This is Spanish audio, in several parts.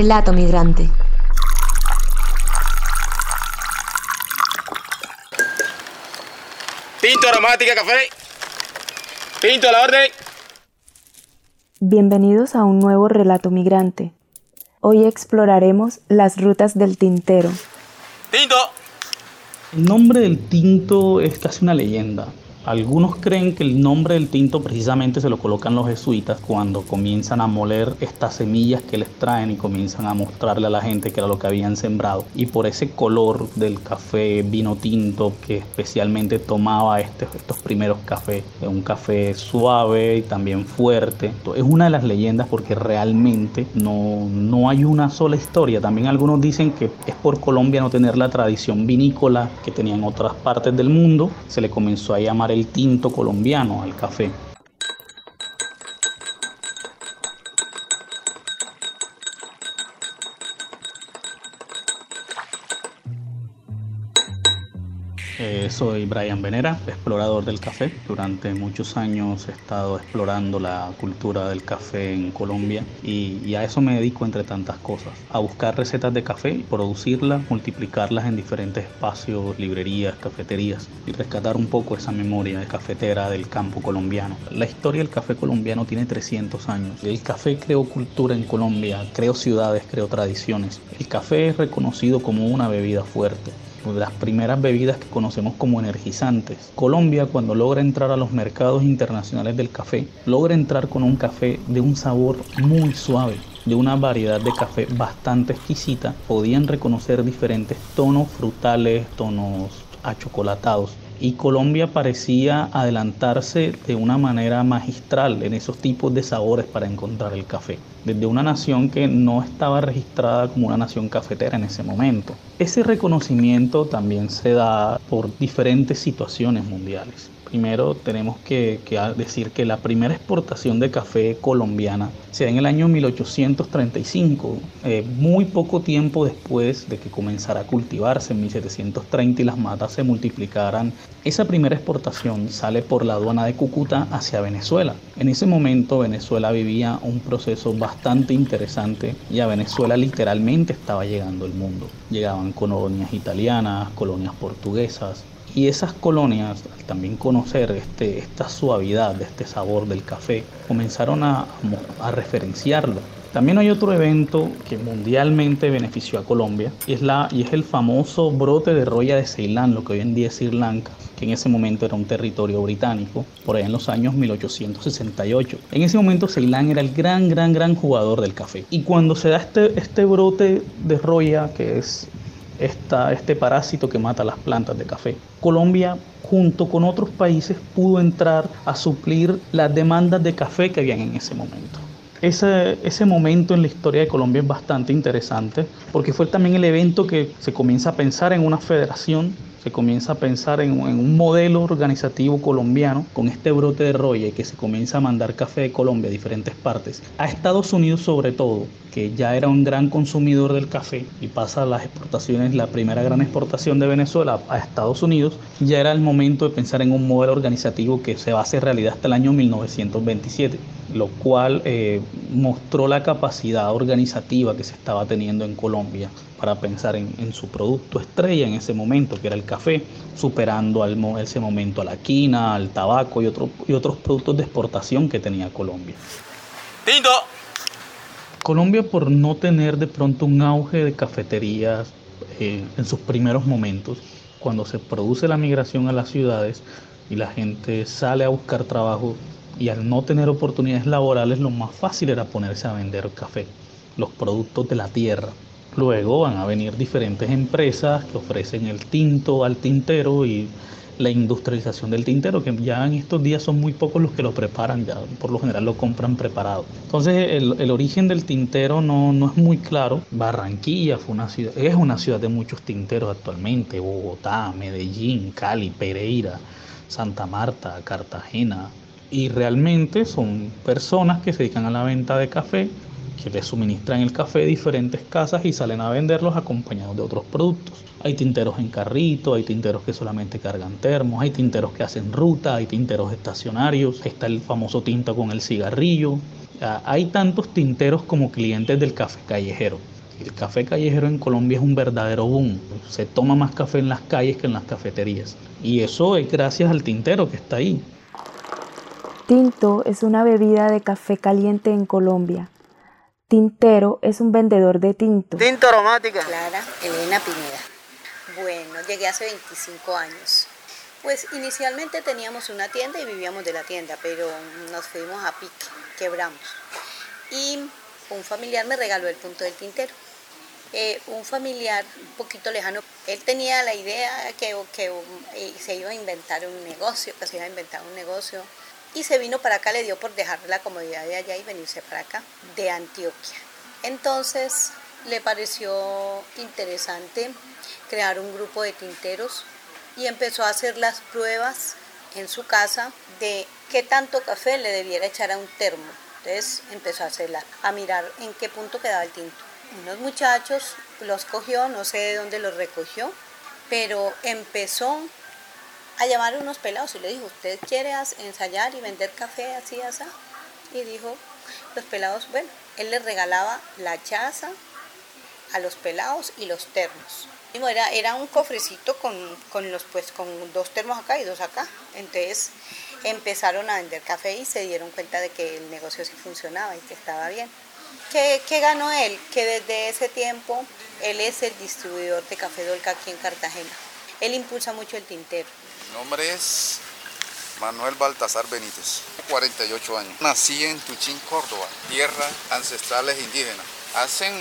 Relato Migrante. Tinto aromática café. Tinto a la orden. Bienvenidos a un nuevo Relato Migrante. Hoy exploraremos las rutas del tintero. Tinto. El nombre del tinto es casi una leyenda. Algunos creen que el nombre del tinto precisamente se lo colocan los jesuitas cuando comienzan a moler estas semillas que les traen y comienzan a mostrarle a la gente que era lo que habían sembrado. Y por ese color del café vino tinto que especialmente tomaba este, estos primeros cafés, un café suave y también fuerte. Es una de las leyendas porque realmente no, no hay una sola historia. También algunos dicen que es por Colombia no tener la tradición vinícola que tenían otras partes del mundo. Se le comenzó a llamar el el tinto colombiano al café. Soy Brian Venera, explorador del café. Durante muchos años he estado explorando la cultura del café en Colombia y, a eso me dedico entre tantas cosas. A buscar recetas de café, producirlas, multiplicarlas en diferentes espacios, librerías, cafeterías y rescatar un poco esa memoria de cafetera del campo colombiano. La historia del café colombiano tiene 300 años. El café creó cultura en Colombia, creó ciudades, creó tradiciones. El café es reconocido como una bebida fuerte las primeras bebidas que conocemos como energizantes. Colombia, cuando logra entrar a los mercados internacionales del café, logra entrar con un café de un sabor muy suave, de una variedad de café bastante exquisita. Podían reconocer diferentes tonos frutales, tonos achocolatados y Colombia parecía adelantarse de una manera magistral en esos tipos de sabores para encontrar el café, desde una nación que no estaba registrada como una nación cafetera en ese momento. Ese reconocimiento también se da por diferentes situaciones mundiales. Primero tenemos que, decir que la primera exportación de café colombiana se da en el año 1835, eh, muy poco tiempo después de que comenzara a cultivarse en 1730 y las matas se multiplicaran. Esa primera exportación sale por la aduana de Cúcuta hacia Venezuela. En ese momento Venezuela vivía un proceso bastante interesante y a Venezuela literalmente estaba llegando el mundo. Llegaban colonias italianas, colonias portuguesas, y esas colonias, al también conocer este, esta suavidad de este sabor del café, comenzaron a, referenciarlo. También hay otro evento que mundialmente benefició a Colombia y es, la, y es el famoso brote de roya de Ceilán, lo que hoy en día es Sri Lanka, que en ese momento era un territorio británico, por ahí en los años 1868. En ese momento Ceilán era el gran, gran, gran jugador del café. Y cuando se da este, este brote de roya, que es este parásito que mata las plantas de café. Colombia, junto con otros países, pudo entrar a suplir las demandas de café que habían en ese momento. Ese, ese momento en la historia de Colombia es bastante interesante porque fue también el evento que se comienza a pensar en una federación se comienza a pensar en, un modelo organizativo colombiano con este brote de roya y que se comienza a mandar café de Colombia a diferentes partes, a Estados Unidos sobre todo, que ya era un gran consumidor del café y pasa las exportaciones, la primera gran exportación de Venezuela a Estados Unidos, ya era el momento de pensar en un modelo organizativo que se va a realidad hasta el año 1927, lo cual eh, mostró la capacidad organizativa que se estaba teniendo en Colombia para pensar en, su producto estrella en ese momento, que era el café, superando al, ese momento a la quina, al tabaco y, y otros productos de exportación que tenía Colombia. ¡Tinto! Colombia por no tener de pronto un auge de cafeterías eh, en sus primeros momentos, cuando se produce la migración a las ciudades y la gente sale a buscar trabajo y al no tener oportunidades laborales lo más fácil era ponerse a vender café, los productos de la tierra, Luego van a venir diferentes empresas que ofrecen el tinto al tintero y la industrialización del tintero, que ya en estos días son muy pocos los que lo preparan, ya por lo general lo compran preparado. Entonces el, origen del tintero no, no, es muy claro. Barranquilla fue una ciudad, es una ciudad de muchos tinteros actualmente, Bogotá, Medellín, Cali, Pereira, Santa Marta, Cartagena. Y realmente son personas que se dedican a la venta de café que le suministran el café a diferentes casas y salen a venderlos acompañados de otros productos. Hay tinteros en carrito, hay tinteros que solamente cargan termos, hay tinteros que hacen ruta, hay tinteros estacionarios, está el famoso tinto con el cigarrillo hay tantos tinteros como clientes del café callejero. El café callejero en Colombia es un verdadero boom. Se toma más café en las calles que en las cafeterías. Y eso es gracias al tintero que está ahí. Tinto es una bebida de café caliente en Colombia. Tintero es un vendedor de tinto. Tinto aromática. Clara Elena Pineda. Bueno, llegué hace 25 años. Pues inicialmente teníamos una tienda y vivíamos de la tienda, pero nos fuimos a pique, quebramos. Y un familiar me regaló el punto del tintero. Eh, un familiar un poquito lejano, él tenía la idea que, que eh, se iba a inventar un negocio, que se iba a inventar un negocio. Y se vino para acá, le dio por dejar la comodidad de allá y venirse para acá, de Antioquia. Entonces le pareció interesante crear un grupo de tinteros y empezó a hacer las pruebas en su casa de qué tanto café le debiera echar a un termo. Entonces empezó a hacerla, a mirar en qué punto quedaba el tinto. Unos muchachos los cogió, no sé de dónde los recogió, pero empezó a llamar a unos pelados y le dijo, ¿usted quiere ensayar y vender café así, así? Y dijo, los pelados, bueno, él les regalaba la chaza a los pelados y los termos. Era, era un cofrecito con, los, pues, con dos termos acá y dos acá. Entonces empezaron a vender café y se dieron cuenta de que el negocio sí funcionaba y que estaba bien. ¿Qué, ¿Qué, ganó él? Que desde ese tiempo él es el distribuidor de café Dolca aquí en Cartagena. Él impulsa mucho el tintero. Mi nombre es Manuel Baltasar Benítez, 48 años. Nací en Tuchín, Córdoba, tierra ancestrales indígenas. Hacen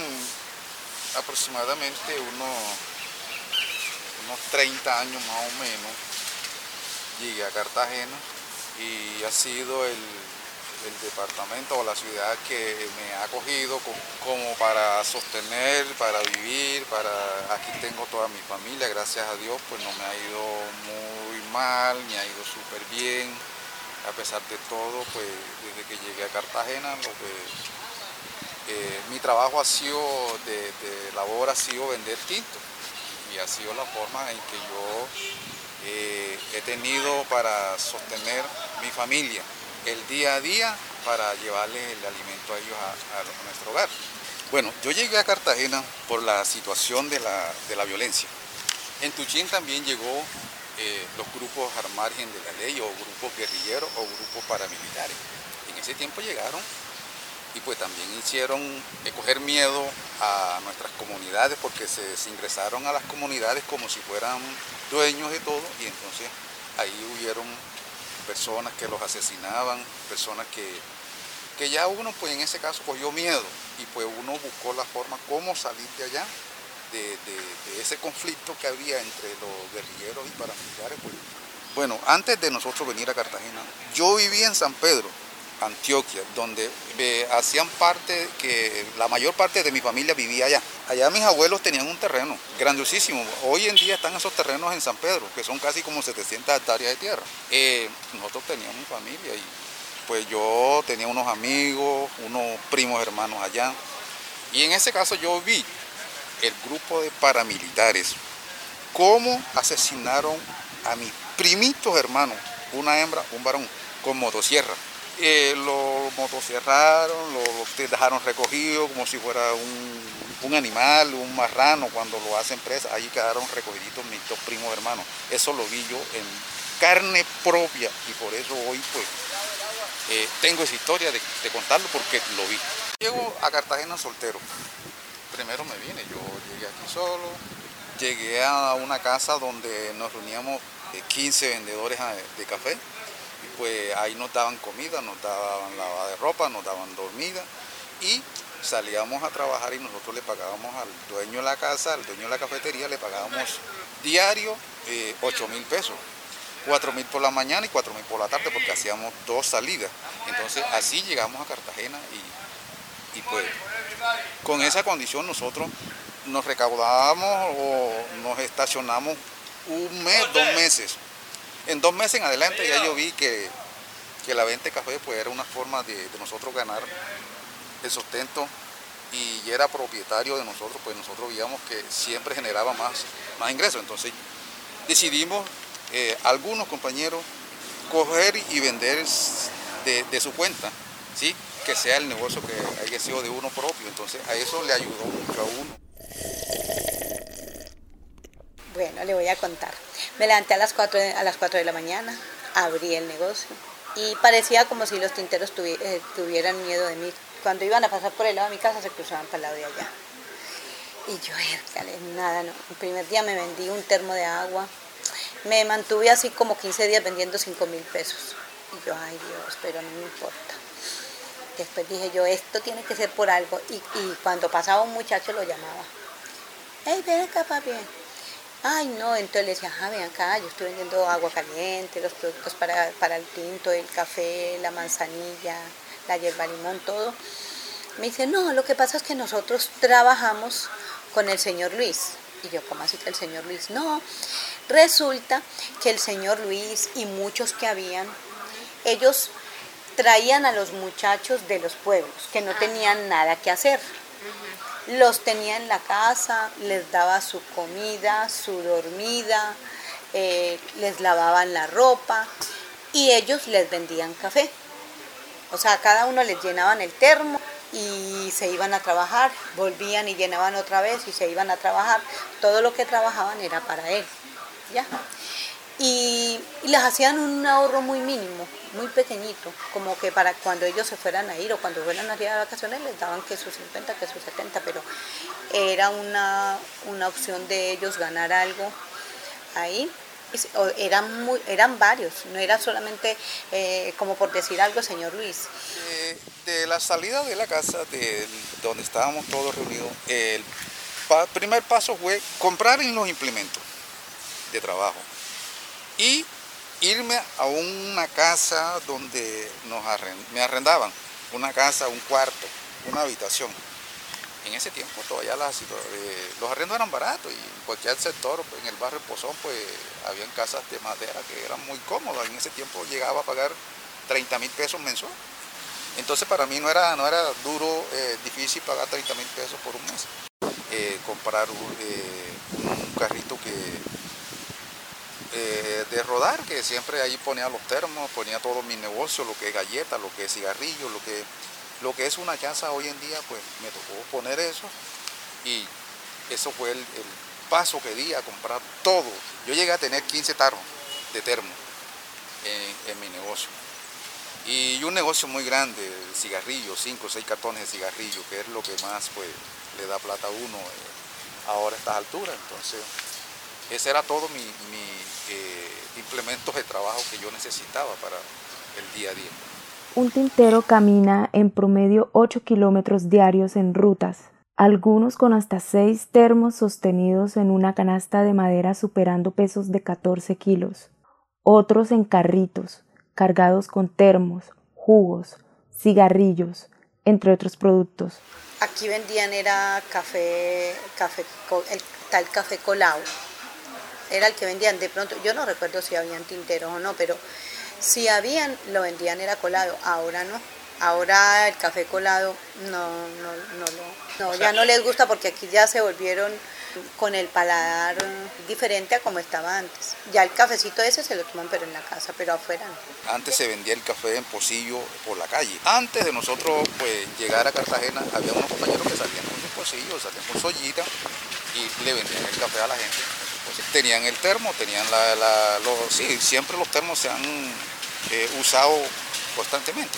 aproximadamente unos unos 30 años más o menos, llegué a Cartagena y ha sido el, departamento o la ciudad que me ha acogido como para sostener, para vivir, para aquí tengo toda mi familia, gracias a Dios pues no me ha ido muy mal, me ha ido súper bien, a pesar de todo pues desde que llegué a Cartagena lo que eh, mi trabajo ha sido de, de labor ha sido vender tinto y ha sido la forma en que yo eh, he tenido para sostener mi familia el día a día para llevarle el alimento a ellos a, nuestro hogar. Bueno, yo llegué a Cartagena por la situación de la, violencia. En Tuchín también llegó eh, los grupos al margen de la ley o grupos guerrilleros o grupos paramilitares. En ese tiempo llegaron y pues también hicieron coger miedo a nuestras comunidades porque se, ingresaron a las comunidades como si fueran dueños de todo y entonces ahí hubieron personas que los asesinaban, personas que, que ya uno pues en ese caso cogió miedo y pues uno buscó la forma cómo salir de allá, de, ese conflicto que había entre los guerrilleros y paramilitares. Pues. Bueno, antes de nosotros venir a Cartagena, yo vivía en San Pedro, Antioquia, donde hacían parte, que la mayor parte de mi familia vivía allá. Allá mis abuelos tenían un terreno grandiosísimo. Hoy en día están esos terrenos en San Pedro, que son casi como 700 hectáreas de tierra. Eh, nosotros teníamos familia y pues yo tenía unos amigos, unos primos hermanos allá. Y en ese caso yo vi el grupo de paramilitares, cómo asesinaron a mis primitos hermanos, una hembra, un varón, con motosierra. Eh, lo motosierraron, lo, dejaron recogido como si fuera un, animal, un marrano, cuando lo hacen presa, allí quedaron recogiditos mis dos primos hermanos. Eso lo vi yo en carne propia y por eso hoy pues eh, tengo esa historia de, contarlo porque lo vi. Llego a Cartagena soltero. Primero me vine, yo llegué aquí solo, llegué a una casa donde nos reuníamos 15 eh, vendedores de café pues ahí nos daban comida, nos daban lavada de ropa, nos daban dormida y salíamos a trabajar y nosotros le pagábamos al dueño de la casa, al dueño de la cafetería, le pagábamos diario 8 eh, mil pesos. 4 mil por la mañana y 4 mil por la tarde porque hacíamos dos salidas. Entonces así llegamos a Cartagena y, y pues con esa condición nosotros nos recaudábamos o nos estacionamos un mes, dos meses en dos meses en adelante ya yo vi que, la venta de café pues era una forma de, nosotros ganar el sustento y era propietario de nosotros, pues nosotros veíamos que siempre generaba más, más ingresos. Entonces decidimos eh, algunos compañeros coger y vender de, su cuenta, ¿sí? Que sea el negocio que haya sido de uno propio. Entonces a eso le ayudó mucho a uno. Bueno, le voy a contar. Me levanté a las 4 de, a las 4 de la mañana, abrí el negocio y parecía como si los tinteros eh, tuvieran miedo de mí. Cuando iban a pasar por el lado de mi casa se cruzaban para el lado de allá. Y yo, nada, no. El primer día me vendí un termo de agua. Me mantuve así como 15 días vendiendo 5 mil pesos. Y yo, ay Dios, pero no me importa. Después dije yo, esto tiene que ser por algo. Y, cuando pasaba un muchacho lo llamaba. Hey, ven acá, papi Ay, no, entonces le decía, ah, ven acá, yo estoy vendiendo agua caliente, los productos para, el tinto, el café, la manzanilla, la hierba limón, todo. Me dice, no, lo que pasa es que nosotros trabajamos con el señor Luis. Y yo, ¿cómo así que el señor Luis? No, resulta que el señor Luis y muchos que habían, ellos traían a los muchachos de los pueblos que no tenían nada que hacer los tenía en la casa, les daba su comida, su dormida, eh, les lavaban la ropa y ellos les vendían café. O sea, cada uno les llenaban el termo y se iban a trabajar, volvían y llenaban otra vez y se iban a trabajar. Todo lo que trabajaban era para él. ¿ya? Y, les hacían un ahorro muy mínimo, muy pequeñito, como que para cuando ellos se fueran a ir o cuando fueran a ir de vacaciones les daban que sus 50, que sus 70, pero era una, opción de ellos ganar algo ahí. Eran, muy, eran varios, no era solamente eh, como por decir algo, señor Luis. De la salida de la casa, de donde estábamos todos reunidos, el primer paso fue comprar los implementos de trabajo y irme a una casa donde nos me arrendaban, una casa, un cuarto, una habitación. En ese tiempo todavía eh, los arrendos eran baratos y en cualquier sector, en el barrio Pozón, pues habían casas de madera que eran muy cómodas. En ese tiempo llegaba a pagar 30 mil pesos mensual. Entonces para mí no era, no era duro, eh, difícil pagar 30 mil pesos por un mes. Eh, comprar un carrito que eh, de rodar, que siempre ahí ponía los termos, ponía todo mi negocio, lo que es galletas, lo que es cigarrillos, lo que, lo que es una casa hoy en día, pues me tocó poner eso y eso fue el, paso que di a comprar todo. Yo llegué a tener 15 tarros de termo en, mi negocio. Y un negocio muy grande, cigarrillos, 5 o 6 cartones de cigarrillos, que es lo que más pues, le da plata a uno eh, ahora a estas alturas. Entonces, ese era todo mi, eh, implementos de trabajo que yo necesitaba para el día a día. Un tintero camina en promedio 8 kilómetros diarios en rutas, algunos con hasta 6 termos sostenidos en una canasta de madera superando pesos de 14 kilos, otros en carritos, cargados con termos, jugos, cigarrillos, entre otros productos. Aquí vendían era café, café el tal café colado era el que vendían. De pronto, yo no recuerdo si habían tinteros o no, pero si habían, lo vendían era colado, ahora no. Ahora el café colado no, no, no, no, ya no les gusta porque aquí ya se volvieron con el paladar diferente a como estaba antes. Ya el cafecito ese se lo toman pero en la casa, pero afuera no. Antes se vendía el café en pocillo por la calle. Antes de nosotros pues llegar a Cartagena había unos compañeros que salían con sus pocillos, salían con su ollita y le vendían el café a la gente tenían el termo, tenían la, los, sí, siempre los termos se han eh, usado constantemente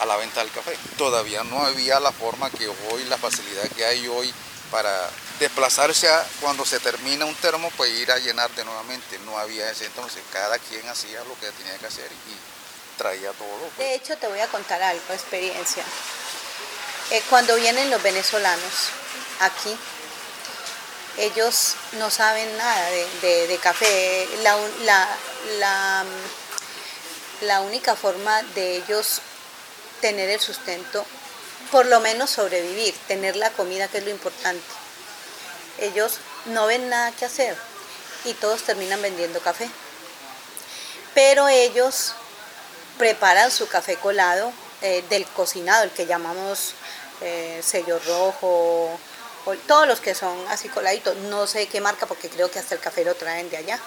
a la venta del café. Todavía no había la forma que hoy, la facilidad que hay hoy para desplazarse a, cuando se termina un termo, pues ir a llenar de nuevamente. No había ese, entonces cada quien hacía lo que tenía que hacer y traía todo. Pues. De hecho, te voy a contar algo, experiencia. Eh, cuando vienen los venezolanos aquí, ellos no saben nada de, café. La, la, única forma de ellos tener el sustento, por lo menos sobrevivir, tener la comida que es lo importante. Ellos no ven nada que hacer y todos terminan vendiendo café. Pero ellos preparan su café colado eh, del cocinado, el que llamamos eh, sello rojo, todos los que son así coladitos, no sé qué marca porque creo que hasta el café lo traen de allá.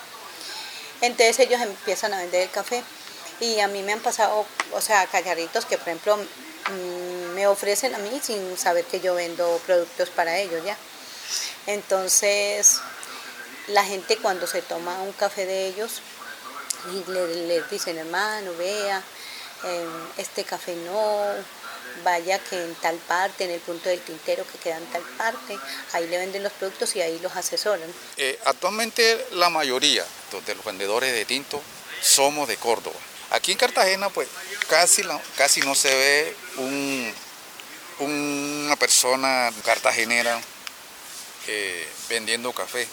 Entonces ellos empiezan a vender el café y a mí me han pasado, o sea, callaritos que por ejemplo mm, me ofrecen a mí sin saber que yo vendo productos para ellos ya. Entonces, la gente cuando se toma un café de ellos, y le, dicen, hermano, vea, este café no, vaya que en tal parte, en el punto del tintero que queda en tal parte, ahí le venden los productos y ahí los asesoran. Eh, actualmente la mayoría de los vendedores de tinto somos de Córdoba. Aquí en Cartagena pues casi, casi no se ve un, una persona cartagenera eh, vendiendo café.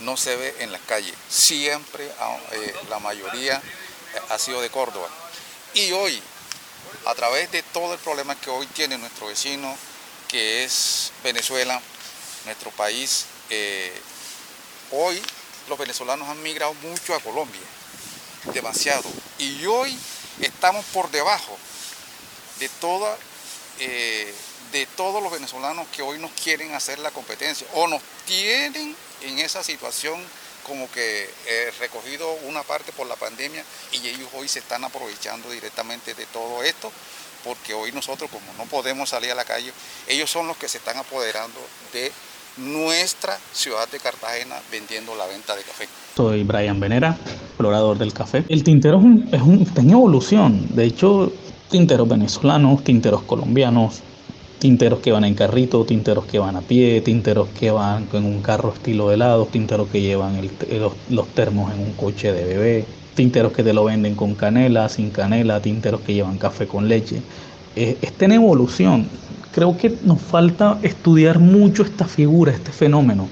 No se ve en las calles. Siempre ah, eh, la mayoría ha sido de Córdoba. Y hoy a través de todo el problema que hoy tiene nuestro vecino, que es Venezuela, nuestro país, eh, hoy los venezolanos han migrado mucho a Colombia, demasiado. Y hoy estamos por debajo de toda... Eh, de todos los venezolanos que hoy nos quieren hacer la competencia o nos tienen en esa situación como que he recogido una parte por la pandemia y ellos hoy se están aprovechando directamente de todo esto, porque hoy nosotros como no podemos salir a la calle, ellos son los que se están apoderando de nuestra ciudad de Cartagena vendiendo la venta de café. Soy Brian Venera, explorador del café. El tintero es, un, es un, evolución, de hecho tinteros venezolanos, tinteros colombianos, tinteros que van en carrito, tinteros que van a pie, tinteros que van en un carro estilo helado, tinteros que llevan los, termos en un coche de bebé, tinteros que te lo venden con canela, sin canela, tinteros que llevan café con leche. Eh, está en evolución. Creo que nos falta estudiar mucho esta figura, este fenómeno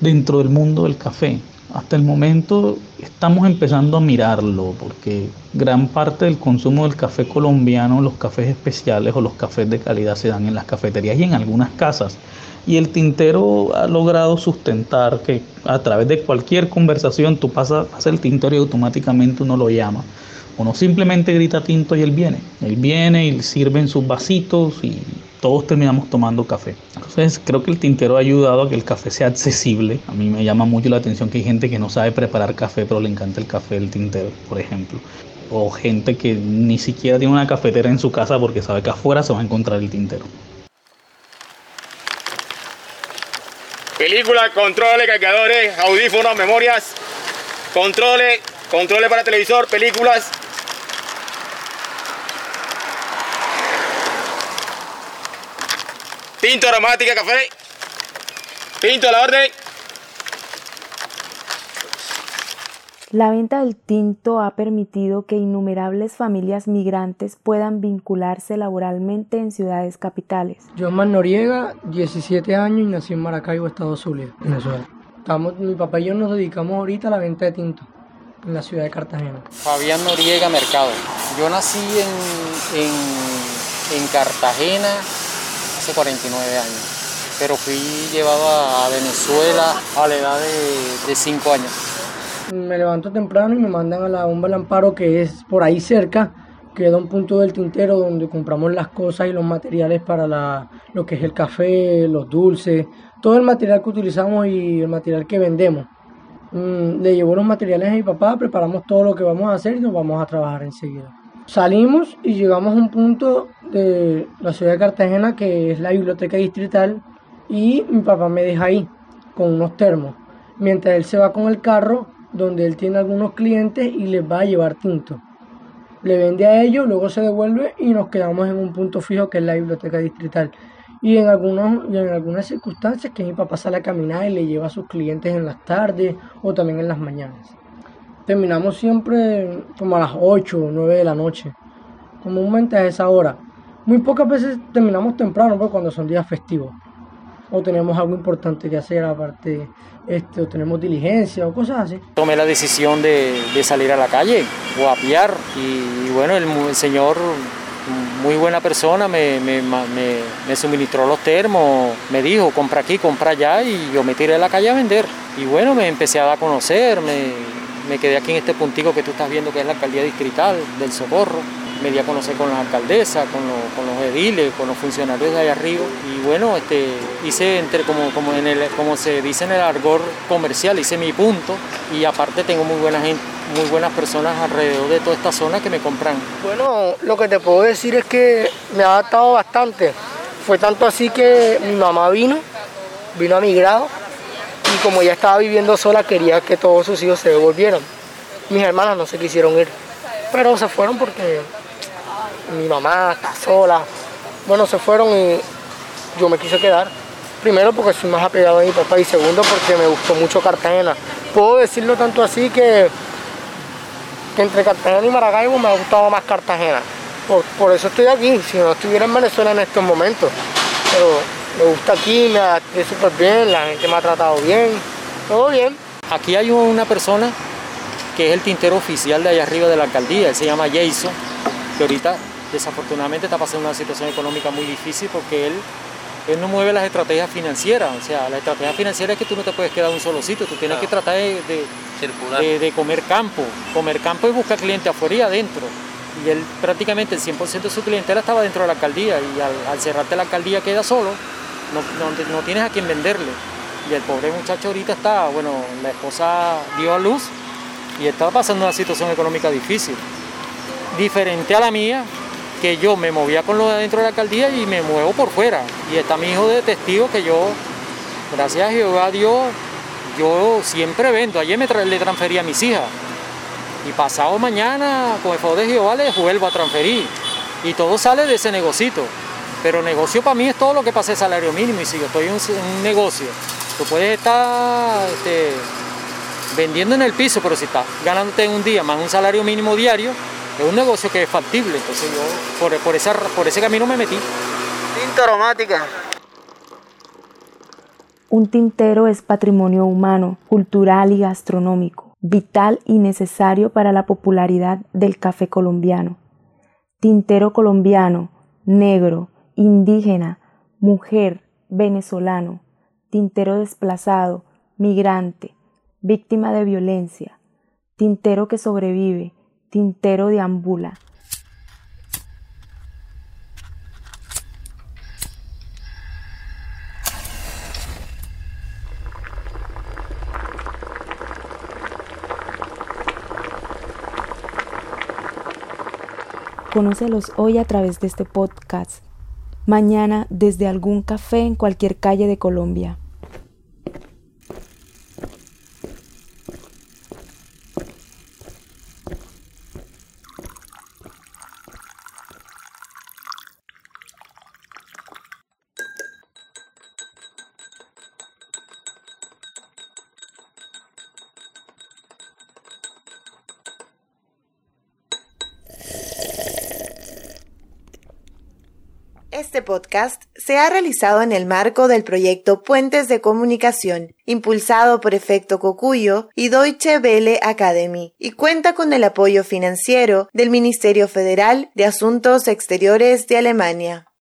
dentro del mundo del café hasta el momento estamos empezando a mirarlo porque gran parte del consumo del café colombiano, los cafés especiales o los cafés de calidad se dan en las cafeterías y en algunas casas. Y el tintero ha logrado sustentar que a través de cualquier conversación tú pasas, el tintero y automáticamente uno lo llama. Uno simplemente grita tinto y él viene. Él viene y sirve en sus vasitos y todos terminamos tomando café. Entonces creo que el tintero ha ayudado a que el café sea accesible. A mí me llama mucho la atención que hay gente que no sabe preparar café, pero le encanta el café del tintero, por ejemplo. O gente que ni siquiera tiene una cafetera en su casa porque sabe que afuera se va a encontrar el tintero. Película, controles, cargadores, audífonos, memorias, controles, controles para televisor, películas, Tinto aromática, café. Tinto a la orden. La venta del tinto ha permitido que innumerables familias migrantes puedan vincularse laboralmente en ciudades capitales. Yo Noriega, 17 años y nací en Maracaibo, Estado Zulia, Venezuela. Estamos, mi papá y yo nos dedicamos ahorita a la venta de tinto en la ciudad de Cartagena. Fabián Noriega Mercado. Yo nací en, en, en Cartagena hace 49 años, pero fui llevado a Venezuela a la edad de 5 años. Me levanto temprano y me mandan a la bomba del amparo que es por ahí cerca, que da un punto del tintero donde compramos las cosas y los materiales para la, lo que es el café, los dulces, todo el material que utilizamos y el material que vendemos. Mm, le llevo los materiales a mi papá, preparamos todo lo que vamos a hacer y nos vamos a trabajar enseguida. Salimos y llegamos a un punto de la ciudad de Cartagena que es la biblioteca distrital y mi papá me deja ahí con unos termos, mientras él se va con el carro donde él tiene algunos clientes y les va a llevar tinto. Le vende a ellos, luego se devuelve y nos quedamos en un punto fijo que es la biblioteca distrital. Y en, algunos, y en algunas circunstancias que mi papá sale a caminar y le lleva a sus clientes en las tardes o también en las mañanas. Terminamos siempre como a las 8 o 9 de la noche, comúnmente a esa hora. Muy pocas veces terminamos temprano, pues cuando son días festivos. O tenemos algo importante que hacer, aparte, este, o tenemos diligencia o cosas así. Tomé la decisión de, de salir a la calle, o a piar, y, bueno, el, señor muy buena persona, me, me, me, me, suministró los termos, me dijo, compra aquí, compra allá, y yo me tiré a la calle a vender. Y bueno, me empecé a dar a conocer, me, me quedé aquí en este puntico que tú estás viendo que es la alcaldía distrital del Socorro. Me di a conocer con la alcaldesa, con, con los ediles, con los funcionarios de allá arriba. Y bueno, este, hice entre como, como, en el, como se dice en el argor comercial, hice mi punto. Y aparte tengo muy buena gente, muy buenas personas alrededor de toda esta zona que me compran. Bueno, lo que te puedo decir es que me ha adaptado bastante. Fue tanto así que mi mamá vino, vino a mi grado y como ella estaba viviendo sola quería que todos sus hijos se devolvieran. Mis hermanas no se quisieron ir, pero se fueron porque mi mamá está sola. Bueno, se fueron y yo me quise quedar. Primero porque soy más apegado a mi papá y segundo porque me gustó mucho Cartagena. Puedo decirlo tanto así que, entre Cartagena y Maracaibo me ha gustado más Cartagena. Por, eso estoy aquí, si no estuviera en Venezuela en estos momentos. Pero me gusta aquí, me adapté súper bien, la gente me ha tratado bien, todo bien. Aquí hay una persona que es el tintero oficial de allá arriba de la alcaldía, él se llama Jason, que ahorita desafortunadamente está pasando una situación económica muy difícil porque él, él no mueve las estrategias financieras. O sea, la estrategia financiera es que tú no te puedes quedar en un solo sitio, tú tienes que tratar de, de, de, comer campo. Comer campo y buscar clientes afuera y adentro. Y él prácticamente el 100% de su clientela estaba dentro de la alcaldía y al, cerrarte la alcaldía queda solo, no, no, tienes a quién venderle. Y el pobre muchacho ahorita está, bueno, la esposa dio a luz y estaba pasando una situación económica difícil. Diferente a la mía, que yo me movía con lo de dentro de la alcaldía y me muevo por fuera. Y está mi hijo de testigo que yo, gracias a Jehová Dios, yo siempre vendo. Ayer me le transferí a mis hijas. Y pasado mañana, con el favor de Jehová, les vuelvo a transferir. Y todo sale de ese negocito. Pero negocio para mí es todo lo que pase salario mínimo. Y si yo estoy en un, negocio, tú puedes estar este, vendiendo en el piso, pero si estás ganándote en un día más un salario mínimo diario, es un negocio que es factible, entonces yo por, por, esa, por ese camino me metí. Tinta aromática. Un tintero es patrimonio humano, cultural y gastronómico, vital y necesario para la popularidad del café colombiano. Tintero colombiano, negro, indígena, mujer, venezolano, tintero desplazado, migrante, víctima de violencia, tintero que sobrevive, Tintero de Conócelos hoy a través de este podcast. Mañana desde algún café en cualquier calle de Colombia. Este se ha realizado en el marco del proyecto Puentes de Comunicación, impulsado por Efecto Cocuyo y Deutsche Welle Academy, y cuenta con el apoyo financiero del Ministerio Federal de Asuntos Exteriores de Alemania.